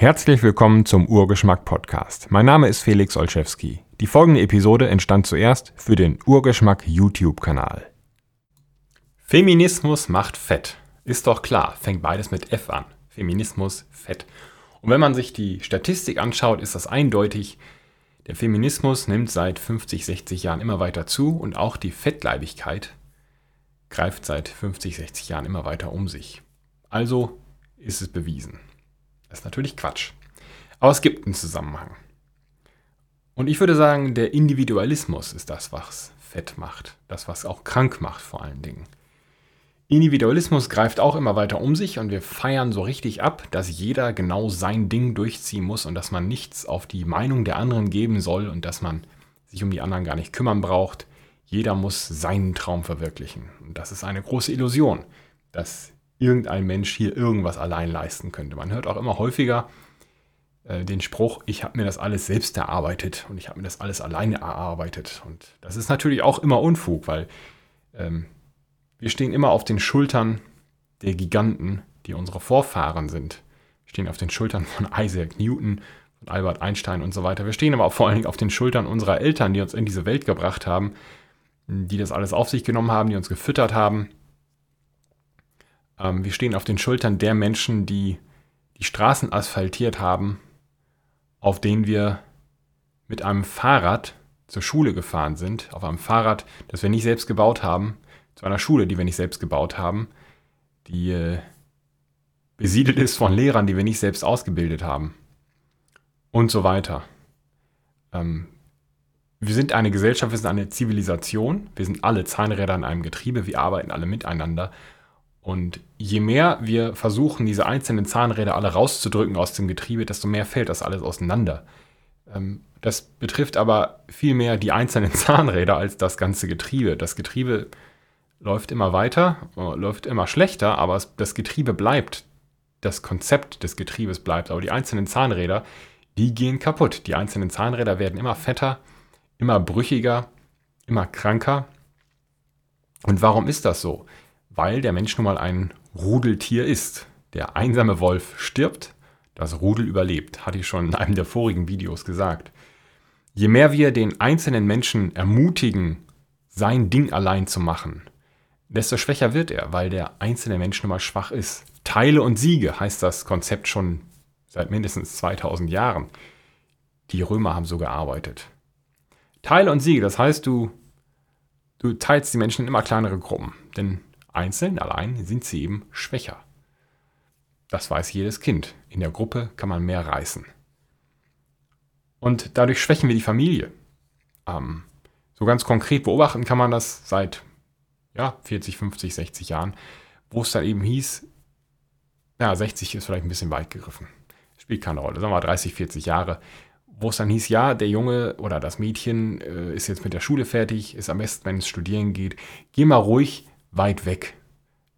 Herzlich willkommen zum Urgeschmack Podcast. Mein Name ist Felix Olszewski. Die folgende Episode entstand zuerst für den Urgeschmack YouTube-Kanal. Feminismus macht fett. Ist doch klar, fängt beides mit F an. Feminismus, Fett. Und wenn man sich die Statistik anschaut, ist das eindeutig. Der Feminismus nimmt seit 50, 60 Jahren immer weiter zu und auch die Fettleibigkeit greift seit 50, 60 Jahren immer weiter um sich. Also ist es bewiesen. Das ist natürlich Quatsch. Aber es gibt einen Zusammenhang. Und ich würde sagen, der Individualismus ist das, was fett macht. Das, was auch krank macht vor allen Dingen. Individualismus greift auch immer weiter um sich und wir feiern so richtig ab, dass jeder genau sein Ding durchziehen muss und dass man nichts auf die Meinung der anderen geben soll und dass man sich um die anderen gar nicht kümmern braucht. Jeder muss seinen Traum verwirklichen. Und das ist eine große Illusion, dass irgendein Mensch hier irgendwas allein leisten könnte. Man hört auch immer häufiger äh, den Spruch, ich habe mir das alles selbst erarbeitet und ich habe mir das alles alleine erarbeitet. Und das ist natürlich auch immer Unfug, weil ähm, wir stehen immer auf den Schultern der Giganten, die unsere Vorfahren sind. Wir stehen auf den Schultern von Isaac Newton, von Albert Einstein und so weiter. Wir stehen aber auch vor allen Dingen auf den Schultern unserer Eltern, die uns in diese Welt gebracht haben, die das alles auf sich genommen haben, die uns gefüttert haben. Ähm, wir stehen auf den Schultern der Menschen, die die Straßen asphaltiert haben, auf denen wir mit einem Fahrrad zur Schule gefahren sind, auf einem Fahrrad, das wir nicht selbst gebaut haben, zu einer Schule, die wir nicht selbst gebaut haben, die äh, besiedelt ist von Lehrern, die wir nicht selbst ausgebildet haben und so weiter. Ähm, wir sind eine Gesellschaft, wir sind eine Zivilisation, wir sind alle Zahnräder in einem Getriebe, wir arbeiten alle miteinander. Und je mehr wir versuchen, diese einzelnen Zahnräder alle rauszudrücken aus dem Getriebe, desto mehr fällt das alles auseinander. Ähm, das betrifft aber viel mehr die einzelnen Zahnräder als das ganze Getriebe. Das Getriebe läuft immer weiter, äh, läuft immer schlechter, aber das Getriebe bleibt. Das Konzept des Getriebes bleibt. Aber die einzelnen Zahnräder, die gehen kaputt. Die einzelnen Zahnräder werden immer fetter, immer brüchiger, immer kranker. Und warum ist das so? Weil der Mensch nun mal ein Rudeltier ist. Der einsame Wolf stirbt, das Rudel überlebt, hatte ich schon in einem der vorigen Videos gesagt. Je mehr wir den einzelnen Menschen ermutigen, sein Ding allein zu machen, desto schwächer wird er, weil der einzelne Mensch nun mal schwach ist. Teile und Siege heißt das Konzept schon seit mindestens 2000 Jahren. Die Römer haben so gearbeitet. Teile und Siege, das heißt, du, du teilst die Menschen in immer kleinere Gruppen, denn einzeln, allein sind sie eben schwächer. Das weiß jedes Kind. In der Gruppe kann man mehr reißen. Und dadurch schwächen wir die Familie. Ähm, so ganz konkret beobachten kann man das seit ja, 40, 50, 60 Jahren, wo es dann eben hieß, ja, 60 ist vielleicht ein bisschen weit gegriffen. Spielt keine Rolle, sagen wir mal 30, 40 Jahre, wo es dann hieß, ja, der Junge oder das Mädchen äh, ist jetzt mit der Schule fertig, ist am besten, wenn es studieren geht, geh mal ruhig weit weg,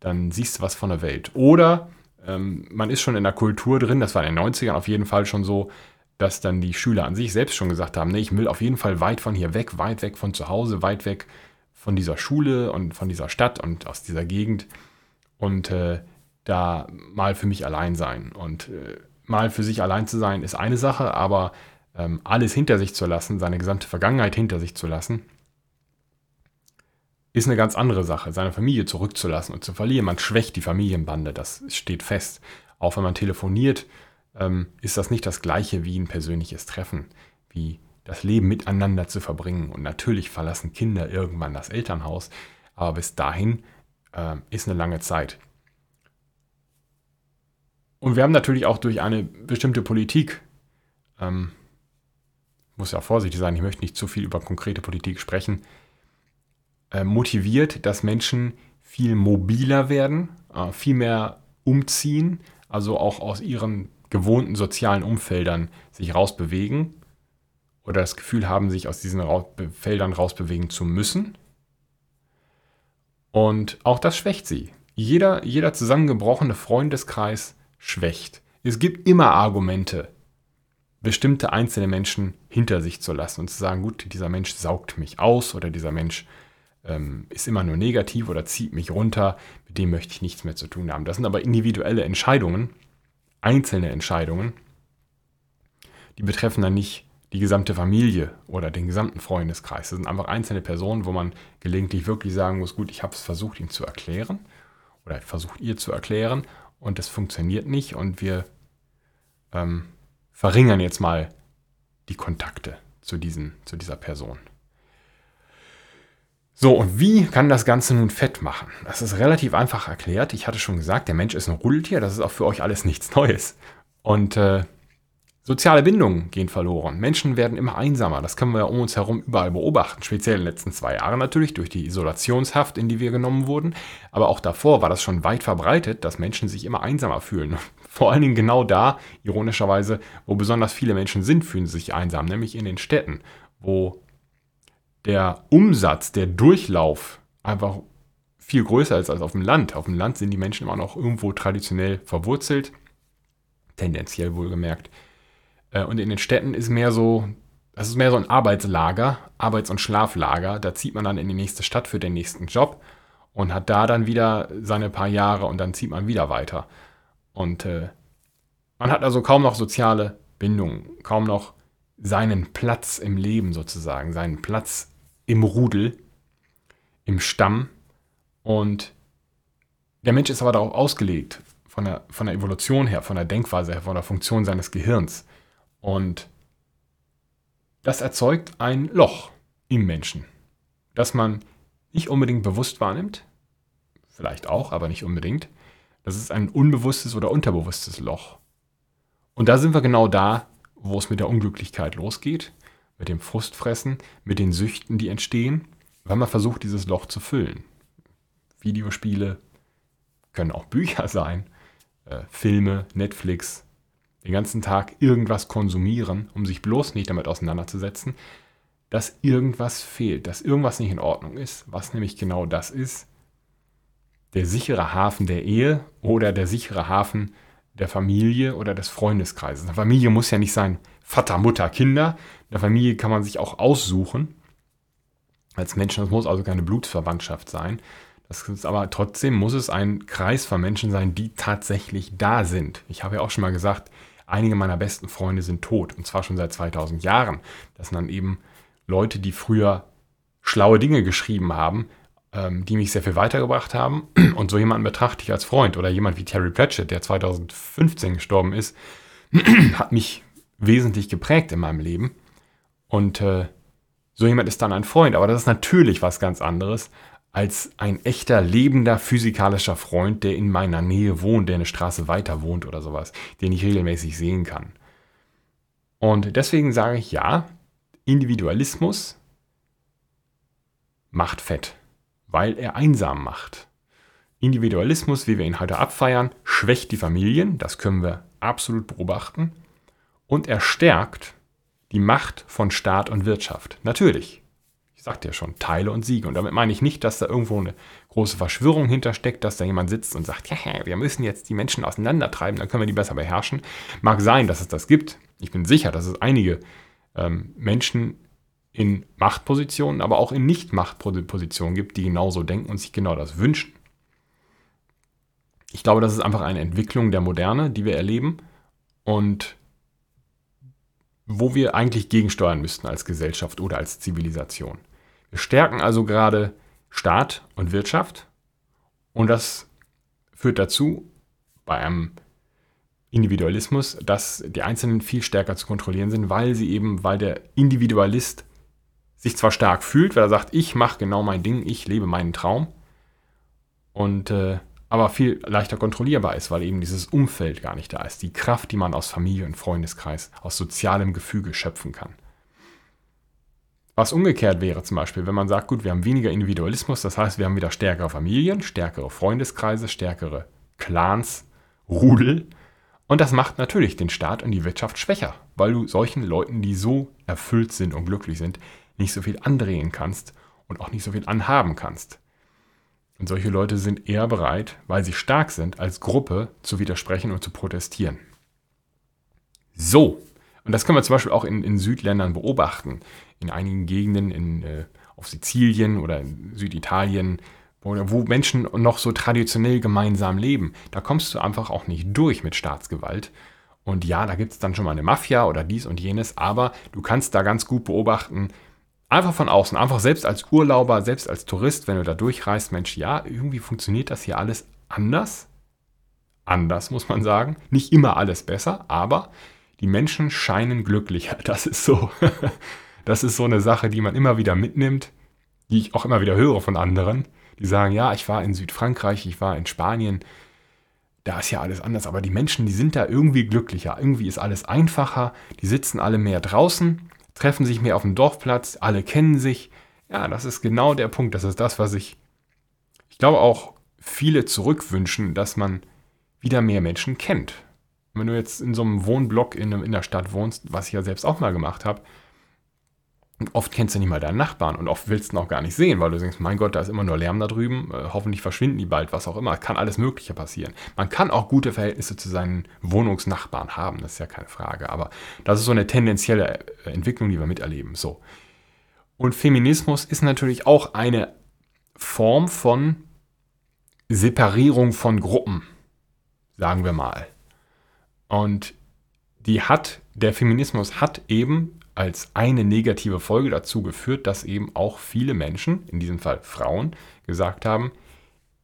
dann siehst du was von der Welt. Oder ähm, man ist schon in der Kultur drin, das war in den 90ern auf jeden Fall schon so, dass dann die Schüler an sich selbst schon gesagt haben, nee, ich will auf jeden Fall weit von hier weg, weit weg von zu Hause, weit weg von dieser Schule und von dieser Stadt und aus dieser Gegend und äh, da mal für mich allein sein. Und äh, mal für sich allein zu sein ist eine Sache, aber ähm, alles hinter sich zu lassen, seine gesamte Vergangenheit hinter sich zu lassen, ist eine ganz andere Sache. Seine Familie zurückzulassen und zu verlieren. Man schwächt die Familienbande, das steht fest. Auch wenn man telefoniert, ähm, ist das nicht das gleiche wie ein persönliches Treffen, wie das Leben miteinander zu verbringen. Und natürlich verlassen Kinder irgendwann das Elternhaus, aber bis dahin äh, ist eine lange Zeit. Und wir haben natürlich auch durch eine bestimmte Politik, ähm, muss ja vorsichtig sein, ich möchte nicht zu viel über konkrete Politik sprechen, motiviert, dass Menschen viel mobiler werden, äh, viel mehr umziehen, also auch aus ihren gewohnten sozialen Umfeldern sich rausbewegen oder das Gefühl haben, sich aus diesen Feldern rausbewegen zu müssen. Und auch das schwächt sie. Jeder, jeder zusammengebrochene Freundeskreis schwächt. Es gibt immer Argumente, bestimmte einzelne Menschen hinter sich zu lassen und zu sagen, gut, dieser Mensch saugt mich aus oder dieser Mensch ähm, ist immer nur negativ oder zieht mich runter, mit dem möchte ich nichts mehr zu tun haben. Das sind aber individuelle Entscheidungen, einzelne Entscheidungen, die betreffen dann nicht die gesamte Familie oder den gesamten Freundeskreis. Das sind einfach einzelne Personen, wo man gelegentlich wirklich sagen muss, gut, ich habe es versucht, ihm zu erklären oder versucht ihr zu erklären und es funktioniert nicht und wir ähm, verringern jetzt mal die Kontakte zu, diesen, zu dieser Person. So, und wie kann das Ganze nun fett machen? Das ist relativ einfach erklärt. Ich hatte schon gesagt, der Mensch ist ein Rudeltier, das ist auch für euch alles nichts Neues. Und äh, soziale Bindungen gehen verloren. Menschen werden immer einsamer. Das können wir um uns herum überall beobachten. Speziell in den letzten zwei Jahren natürlich durch die Isolationshaft, in die wir genommen wurden. Aber auch davor war das schon weit verbreitet, dass Menschen sich immer einsamer fühlen. Vor allen Dingen genau da, ironischerweise, wo besonders viele Menschen sind, fühlen sie sich einsam, nämlich in den Städten, wo der Umsatz, der Durchlauf einfach viel größer ist als auf dem Land. Auf dem Land sind die Menschen immer noch irgendwo traditionell verwurzelt, tendenziell wohlgemerkt. Äh, und in den Städten ist mehr so, das ist mehr so ein Arbeitslager, Arbeits- und Schlaflager. Da zieht man dann in die nächste Stadt für den nächsten Job und hat da dann wieder seine paar Jahre und dann zieht man wieder weiter. Und äh, man hat also kaum noch soziale Bindungen, kaum noch seinen Platz im Leben sozusagen, seinen Platz im Rudel, im Stamm. Und der Mensch ist aber darauf ausgelegt, von der, von der Evolution her, von der Denkweise her, von der Funktion seines Gehirns. Und das erzeugt ein Loch im Menschen, das man nicht unbedingt bewusst wahrnimmt, vielleicht auch, aber nicht unbedingt. Das ist ein unbewusstes oder unterbewusstes Loch. Und da sind wir genau da, wo es mit der Unglücklichkeit losgeht, mit dem Frustfressen, mit den Süchten, die entstehen, weil man versucht, dieses Loch zu füllen. Videospiele können auch Bücher sein, äh, Filme, Netflix, den ganzen Tag irgendwas konsumieren, um sich bloß nicht damit auseinanderzusetzen, dass irgendwas fehlt, dass irgendwas nicht in Ordnung ist, was nämlich genau das ist. Der sichere Hafen der Ehe oder der sichere Hafen der Familie oder des Freundeskreises. Eine Familie muss ja nicht sein Vater, Mutter, Kinder. In der Familie kann man sich auch aussuchen. Als Menschen, das muss also keine Blutsverwandtschaft sein. Das ist aber trotzdem muss es ein Kreis von Menschen sein, die tatsächlich da sind. Ich habe ja auch schon mal gesagt, einige meiner besten Freunde sind tot und zwar schon seit 2000 Jahren. Das sind dann eben Leute, die früher schlaue Dinge geschrieben haben, ähm, die mich sehr viel weitergebracht haben. Und so jemanden betrachte ich als Freund. Oder jemand wie Terry Pratchett, der 2015 gestorben ist, hat mich wesentlich geprägt in meinem Leben. Und äh, so jemand ist dann ein Freund. Aber das ist natürlich was ganz anderes als ein echter, lebender, physikalischer Freund, der in meiner Nähe wohnt, der eine Straße weiter wohnt oder sowas, den ich regelmäßig sehen kann. Und deswegen sage ich ja, Individualismus macht fett weil er einsam macht. Individualismus, wie wir ihn heute abfeiern, schwächt die Familien, das können wir absolut beobachten, und er stärkt die Macht von Staat und Wirtschaft. Natürlich. Ich sagte ja schon, Teile und Siege. Und damit meine ich nicht, dass da irgendwo eine große Verschwörung hintersteckt, dass da jemand sitzt und sagt, ja, wir müssen jetzt die Menschen auseinandertreiben, dann können wir die besser beherrschen. Mag sein, dass es das gibt. Ich bin sicher, dass es einige ähm, Menschen in Machtpositionen, aber auch in Nicht-Machtpositionen gibt, die genauso denken und sich genau das wünschen. Ich glaube, das ist einfach eine Entwicklung der Moderne, die wir erleben und wo wir eigentlich gegensteuern müssten als Gesellschaft oder als Zivilisation. Wir stärken also gerade Staat und Wirtschaft und das führt dazu, bei einem Individualismus, dass die Einzelnen viel stärker zu kontrollieren sind, weil sie eben, weil der Individualist sich zwar stark fühlt, weil er sagt, ich mache genau mein Ding, ich lebe meinen Traum, und äh, aber viel leichter kontrollierbar ist, weil eben dieses Umfeld gar nicht da ist, die Kraft, die man aus Familie und Freundeskreis, aus sozialem Gefüge schöpfen kann. Was umgekehrt wäre zum Beispiel, wenn man sagt, gut, wir haben weniger Individualismus, das heißt, wir haben wieder stärkere Familien, stärkere Freundeskreise, stärkere Clans, Rudel. Und das macht natürlich den Staat und die Wirtschaft schwächer, weil du solchen Leuten, die so erfüllt sind und glücklich sind, nicht so viel andrehen kannst und auch nicht so viel anhaben kannst. Und solche Leute sind eher bereit, weil sie stark sind, als Gruppe zu widersprechen und zu protestieren. So, und das können wir zum Beispiel auch in, in Südländern beobachten. In einigen Gegenden in, äh, auf Sizilien oder in Süditalien, wo, wo Menschen noch so traditionell gemeinsam leben. Da kommst du einfach auch nicht durch mit Staatsgewalt. Und ja, da gibt es dann schon mal eine Mafia oder dies und jenes, aber du kannst da ganz gut beobachten, einfach von außen, einfach selbst als Urlauber, selbst als Tourist, wenn du da durchreist, Mensch, ja, irgendwie funktioniert das hier alles anders. Anders, muss man sagen. Nicht immer alles besser, aber die Menschen scheinen glücklicher. Das ist so. Das ist so eine Sache, die man immer wieder mitnimmt, die ich auch immer wieder höre von anderen, die sagen, ja, ich war in Südfrankreich, ich war in Spanien, da ist ja alles anders, aber die Menschen, die sind da irgendwie glücklicher. Irgendwie ist alles einfacher, die sitzen alle mehr draußen, treffen sich mehr auf dem Dorfplatz, alle kennen sich. Ja, das ist genau der Punkt. Das ist das, was ich, ich glaube auch viele zurückwünschen, dass man wieder mehr Menschen kennt. Wenn du jetzt in so einem Wohnblock in, in der Stadt wohnst, was ich ja selbst auch mal gemacht habe, oft kennst du nicht mal deinen Nachbarn und oft willst du ihn auch gar nicht sehen, weil du denkst, mein Gott, da ist immer nur Lärm da drüben, äh, hoffentlich verschwinden die bald, was auch immer. Kann alles Mögliche passieren. Man kann auch gute Verhältnisse zu seinen Wohnungsnachbarn haben, das ist ja keine Frage. Aber das ist so eine tendenzielle äh, Entwicklung, die wir miterleben. So. Und Feminismus ist natürlich auch eine Form von Separierung von Gruppen, sagen wir mal. Und die hat, der Feminismus hat eben als eine negative Folge dazu geführt, dass eben auch viele Menschen, in diesem Fall Frauen, gesagt haben,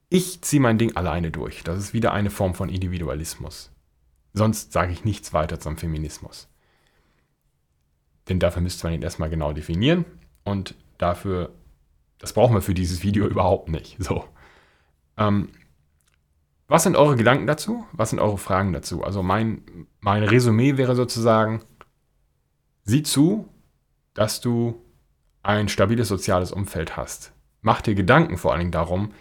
ich ziehe mein Ding alleine durch. Das ist wieder eine Form von Individualismus. Sonst sage ich nichts weiter zum Feminismus. Denn dafür müsste man ihn erstmal genau definieren und dafür, das brauchen wir für dieses Video überhaupt nicht. So. Ähm, was sind eure Gedanken dazu? Was sind eure Fragen dazu? Also mein, mein Resümee wäre sozusagen, sieh zu, dass du ein stabiles soziales Umfeld hast. Mach dir Gedanken vor allen Dingen darum,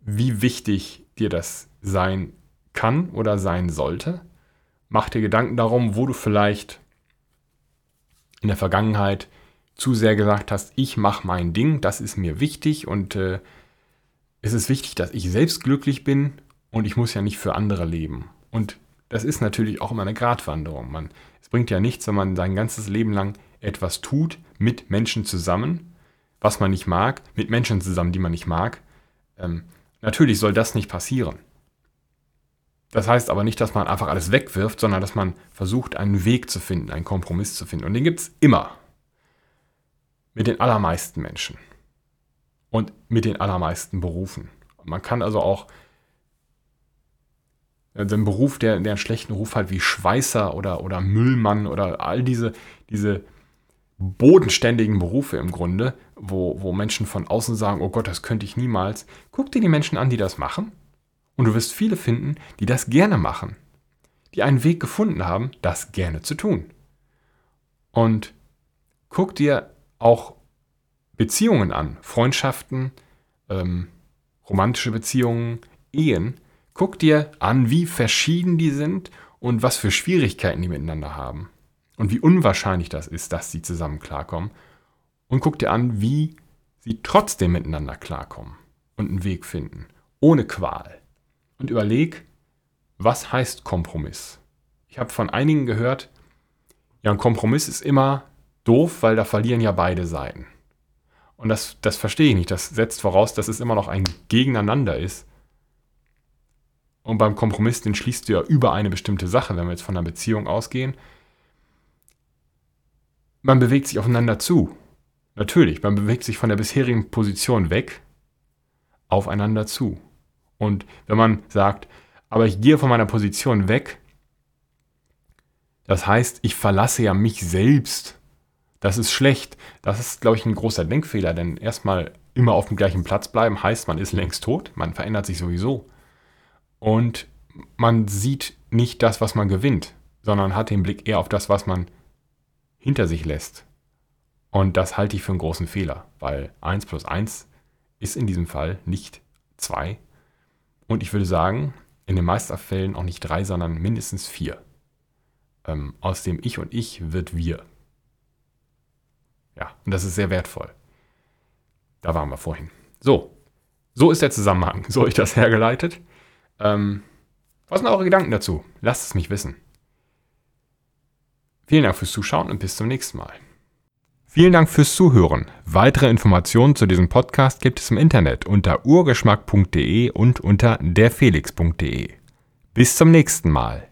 wie wichtig dir das sein kann oder sein sollte. Mach dir Gedanken darum, wo du vielleicht in der Vergangenheit zu sehr gesagt hast, ich mache mein Ding, das ist mir wichtig und äh, es ist wichtig, dass ich selbst glücklich bin und ich muss ja nicht für andere leben. Und das ist natürlich auch immer eine Gratwanderung. Man, es bringt ja nichts, wenn man sein ganzes Leben lang etwas tut mit Menschen zusammen, was man nicht mag, mit Menschen zusammen, die man nicht mag. Ähm, natürlich soll das nicht passieren. Das heißt aber nicht, dass man einfach alles wegwirft, sondern dass man versucht, einen Weg zu finden, einen Kompromiss zu finden. Und den gibt es immer. Mit den allermeisten Menschen und mit den allermeisten Berufen. Man kann also auch also einen Beruf, der, der einen schlechten Ruf hat, wie Schweißer oder, oder Müllmann oder all diese, diese bodenständigen Berufe im Grunde, wo, wo Menschen von außen sagen, oh Gott, das könnte ich niemals. Guck dir die Menschen an, die das machen. Und du wirst viele finden, die das gerne machen. Die einen Weg gefunden haben, das gerne zu tun. Und guck dir auch Beziehungen an, Freundschaften, ähm, romantische Beziehungen, Ehen. Guck dir an, wie verschieden die sind und was für Schwierigkeiten die miteinander haben. Und wie unwahrscheinlich das ist, dass sie zusammen klarkommen. Und guck dir an, wie sie trotzdem miteinander klarkommen und einen Weg finden. Ohne Qual. Und überleg, was heißt Kompromiss? Ich habe von einigen gehört, ja, ein Kompromiss ist immer doof, weil da verlieren ja beide Seiten. Und das, das verstehe ich nicht. Das setzt voraus, dass es immer noch ein Gegeneinander ist. Und beim Kompromiss, den schließt du ja über eine bestimmte Sache, wenn wir jetzt von einer Beziehung ausgehen. Man bewegt sich aufeinander zu. Natürlich, man bewegt sich von der bisherigen Position weg aufeinander zu. Und wenn man sagt, aber ich gehe von meiner Position weg, das heißt, ich verlasse ja mich selbst das ist schlecht. Das ist, glaube ich, ein großer Denkfehler, denn erstmal immer auf dem gleichen Platz bleiben heißt, man ist längst tot, man verändert sich sowieso. Und man sieht nicht das, was man gewinnt, sondern hat den Blick eher auf das, was man hinter sich lässt. Und das halte ich für einen großen Fehler, weil 1 plus 1 ist in diesem Fall nicht 2. Und ich würde sagen, in den meisten Fällen auch nicht 3, sondern mindestens 4. Ähm, aus dem Ich und Ich wird Wir. Ja, und das ist sehr wertvoll. Da waren wir vorhin. So, so ist der Zusammenhang. So habe ich das hergeleitet. Ähm, was sind eure Gedanken dazu? Lasst es mich wissen. Vielen Dank fürs Zuschauen und bis zum nächsten Mal. Vielen Dank fürs Zuhören. Weitere Informationen zu diesem Podcast gibt es im Internet unter urgeschmack.de und unter derfelix.de. Bis zum nächsten Mal.